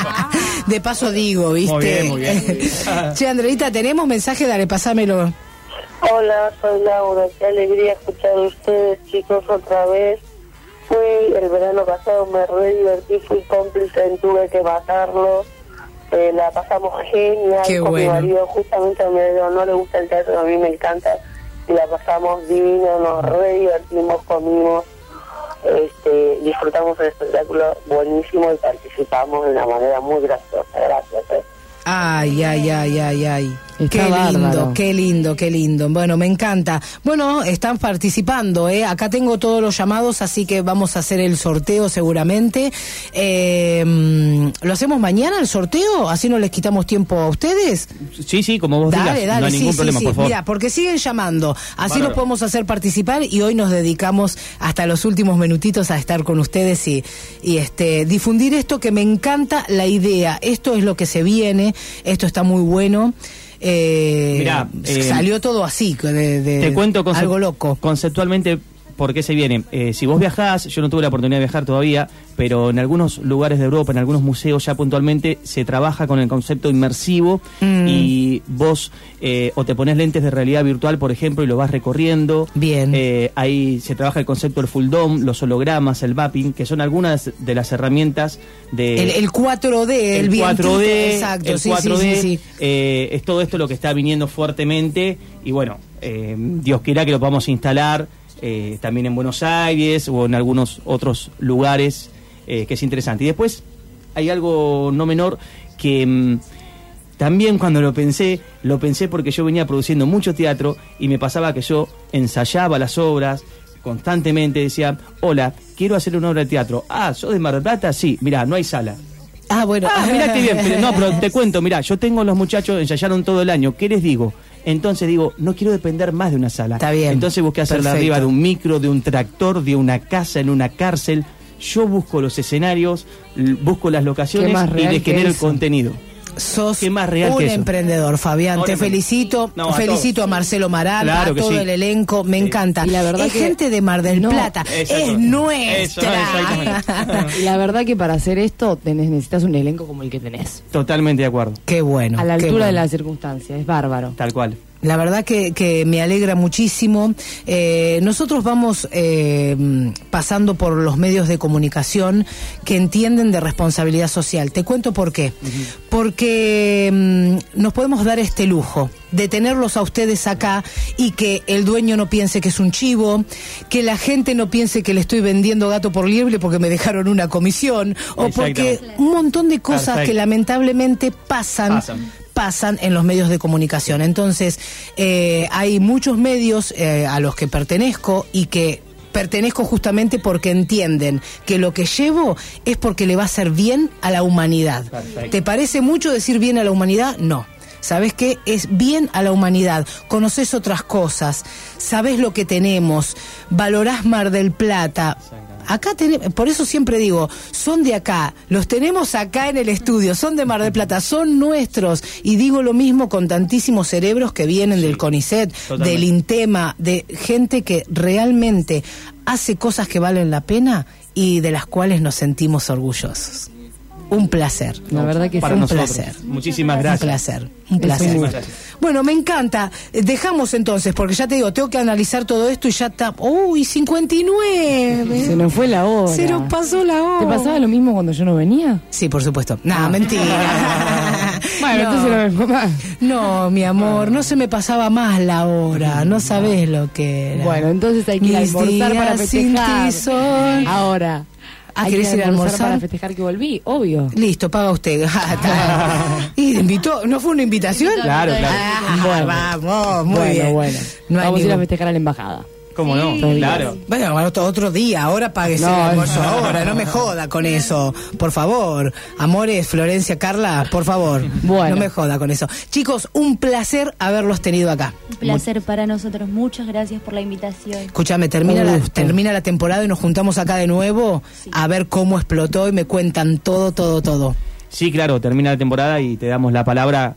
De paso digo, ¿viste? Muy bien, muy bien. che, Andreita, ¿tenemos mensaje? Dale, pasámelo. Hola, soy Laura. Qué alegría escuchar a ustedes, chicos, otra vez. Fui el verano pasado, me re divertí, fui cómplice, tuve que matarlo. Eh, la pasamos genial Qué con bueno. mi marido. Justamente a mi marido no le gusta el teatro, a mí me encanta. Y la pasamos divino, nos re divertimos, comimos. Este, disfrutamos el espectáculo buenísimo y participamos de una manera muy graciosa. Gracias. eh. Ay, ay, ay, ay, ay. Está qué lindo, qué lindo, qué lindo. Bueno, me encanta. Bueno, están participando, ¿eh? Acá tengo todos los llamados, así que vamos a hacer el sorteo seguramente. Eh, ¿Lo hacemos mañana el sorteo? Así no les quitamos tiempo a ustedes. Sí, sí, como vos Dale, digas, dale, no hay sí, ningún sí, problema, sí. por favor. Mira, porque siguen llamando. Así Bárbaro. los podemos hacer participar y hoy nos dedicamos hasta los últimos minutitos a estar con ustedes y, y este difundir esto que me encanta la idea. Esto es lo que se viene, esto está muy bueno. Eh, Mirá, eh, salió todo así, de, de- Te cuento algo loco. conceptualmente por qué se viene. Eh, si vos viajás, yo no tuve la oportunidad de viajar todavía, pero en algunos lugares de Europa, en algunos museos ya puntualmente se trabaja con el concepto inmersivo Mm. y vos eh, o te pones lentes de realidad virtual, por ejemplo, y lo vas recorriendo. Bien. Eh, ahí se trabaja el concepto del full dome, los hologramas, el mapping, que son algunas de las herramientas de... El, el 4D, el, el vientito, 4D, exacto, el sí, 4D, sí, sí, sí. eh, es todo esto lo que está viniendo fuertemente y bueno, eh, Dios quiera que lo podamos instalar eh, también en Buenos Aires o en algunos otros lugares, eh, que es interesante. Y después, hay algo no menor que mm, también cuando lo pensé, lo pensé porque yo venía produciendo mucho teatro y me pasaba que yo ensayaba las obras constantemente, decía, hola, quiero hacer una obra de teatro. Ah, ¿sos de Mar del Plata? Sí, mirá, no hay sala. Ah, bueno. Ah, mirá qué bien. Pero, no, pero te cuento, mirá, yo tengo los muchachos, ensayaron todo el año. ¿Qué les digo? Entonces digo, no quiero depender más de una sala. Está bien. Entonces busqué hacerla Perfecto. arriba de un micro, de un tractor, de una casa, en una cárcel. Yo busco los escenarios, busco las locaciones y que genero el contenido. Sos Qué más real un que emprendedor, Fabián. Ahora Te me- felicito. No, felicito a, Marcelo Maral, Claro a todo sí. el elenco. Me encanta. Y la verdad es que- gente de Mar del No. Plata. Exacto. Es nuestra. La verdad que para hacer esto tenés, necesitas un elenco como el que tenés. Totalmente de acuerdo. Qué bueno. A la altura de las circunstancias, es bárbaro. Tal cual. La verdad que, que me alegra muchísimo. Eh, nosotros vamos eh, pasando por los medios de comunicación que entienden de responsabilidad social. Te cuento por qué. Porque mm, nos podemos dar este lujo de tenerlos a ustedes acá y que el dueño no piense que es un chivo, que la gente no piense que le estoy vendiendo gato por liebre porque me dejaron una comisión o porque un montón de cosas que lamentablemente pasan Pasan. Pasan en los medios de comunicación. Entonces, eh, hay muchos medios eh, a los que pertenezco y que pertenezco justamente porque entienden que lo que llevo es porque le va a hacer bien a la humanidad. Perfecto. ¿Te parece mucho decir bien a la humanidad? No. ¿Sabes qué? Es bien a la humanidad. Conoces otras cosas, sabes lo que tenemos, valorás Mar del Plata. Acá tenemos, por eso siempre digo, son de acá, los tenemos acá en el estudio, son de Mar del Plata, son nuestros. Y digo lo mismo con tantísimos cerebros que vienen del CONICET, totalmente. del INTEMA, de gente que realmente hace cosas que valen la pena y de las cuales nos sentimos orgullosos. Un placer. La verdad que Para un nosotros. placer. Muchísimas gracias. Un placer, un placer. gracias. Bueno, me encanta. Eh, Dejamos entonces, porque ya te digo, tengo que analizar todo esto y ya está. ¡Uy, 59! Se nos fue la hora. Se nos pasó la hora. ¿Te pasaba lo mismo cuando yo no venía? Sí, por supuesto. No, Ah. mentira. Bueno, No. entonces fue más. No, mi amor, no se me pasaba más la hora. No sabes lo que era. Bueno, entonces hay que ir a para festejar. ti son- Ahora. Ah, ¿querés que ir a almorzar? para festejar que volví, obvio. Listo, paga usted. Ah. ¿Y invitó? ¿No fue una invitación? Claro, claro. Ah, Bueno. vamos, muy bueno, bien. bueno. No hay Vamos a ir a ningún- festejar a la embajada. ¿Cómo no? Claro. Bueno, otro, otro día, ahora páguese No, el almuerzo no. ahora, no me joda con eso, por favor. Amores, Florencia, Carla, por favor, Bueno. no me joda con eso. Chicos, un placer haberlos tenido acá. Un placer para nosotros. Muchas gracias por la invitación. Escúchame, termina la, termina la temporada y nos juntamos acá de nuevo a ver cómo explotó y me cuentan todo, todo, todo. Sí, claro, termina la temporada y te damos la palabra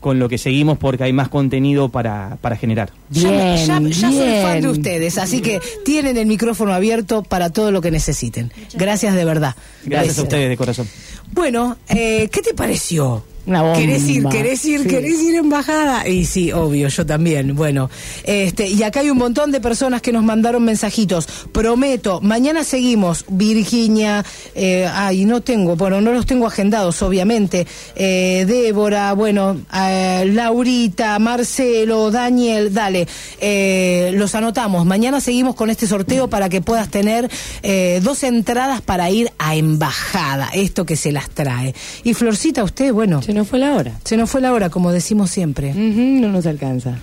con lo que seguimos porque hay más contenido para, para generar. Bien, ya, ya soy bien. fan de ustedes, así que tienen el micrófono abierto para todo lo que necesiten. Gracias de verdad. Gracias Beso. a ustedes de corazón. Bueno, eh, ¿qué te pareció? Una bomba. ¿Querés ir, querés ir, Sí. querés ir embajada? Y sí, obvio, yo también. Bueno, este, y acá hay un montón de personas que nos mandaron mensajitos. Prometo, mañana seguimos. Virginia, eh, ay, no tengo, bueno, no los tengo agendados, obviamente. Eh, Débora, bueno, eh, Laurita, Marcelo, Daniel, dale, eh, los anotamos. Mañana seguimos con este sorteo para que puedas tener eh, dos entradas para ir a embajada, esto que se las trae. Y Florcita, usted, bueno. Nos fue la hora. Se nos fue la hora, como decimos siempre. No nos alcanza.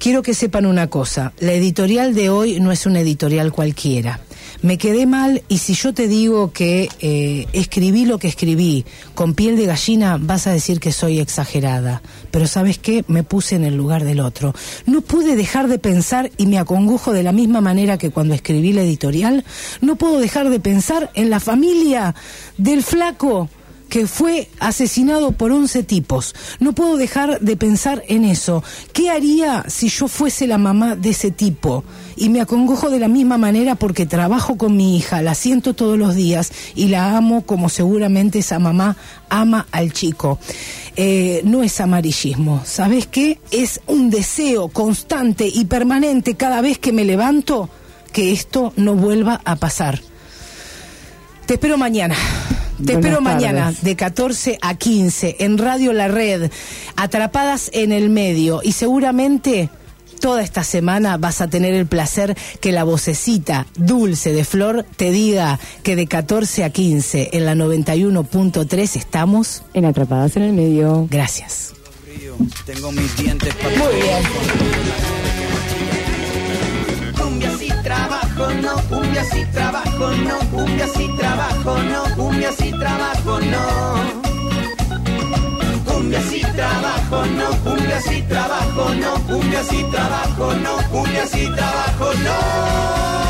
Quiero que sepan una cosa, la editorial de hoy no es una editorial cualquiera. Me quedé mal y si yo te digo que eh, escribí lo que escribí con piel de gallina, vas a decir que soy exagerada. Pero sabes qué, me puse en el lugar del otro. No pude dejar de pensar y me acongujo de la misma manera que cuando escribí la editorial. No puedo dejar de pensar en la familia del flaco que fue asesinado por 11 tipos. No puedo dejar de pensar en eso. ¿Qué haría si yo fuese la mamá de ese tipo? Y me acongojo de la misma manera porque trabajo con mi hija, la siento todos los días y la amo como seguramente esa mamá ama al chico. Eh, no es amarillismo, ¿sabes qué? Es un deseo constante y permanente cada vez que me levanto que esto no vuelva a pasar. Te espero mañana. Te Buenas espero mañana de 14 a 15 en Radio La Red, atrapadas en el medio y seguramente toda esta semana vas a tener el placer que la vocecita dulce de Flor te diga que de 14 a 15 en la 91.3 estamos en Atrapadas en el Medio. Gracias. Tengo mis dientes para Muy bien. No, cumbia si trabajo, no, cumbia si trabajo, no, cumbia si trabajo, no. Cumbia si trabajo, no, cumbia si trabajo, no, cumbia si trabajo, no, cumbia si trabajo, no.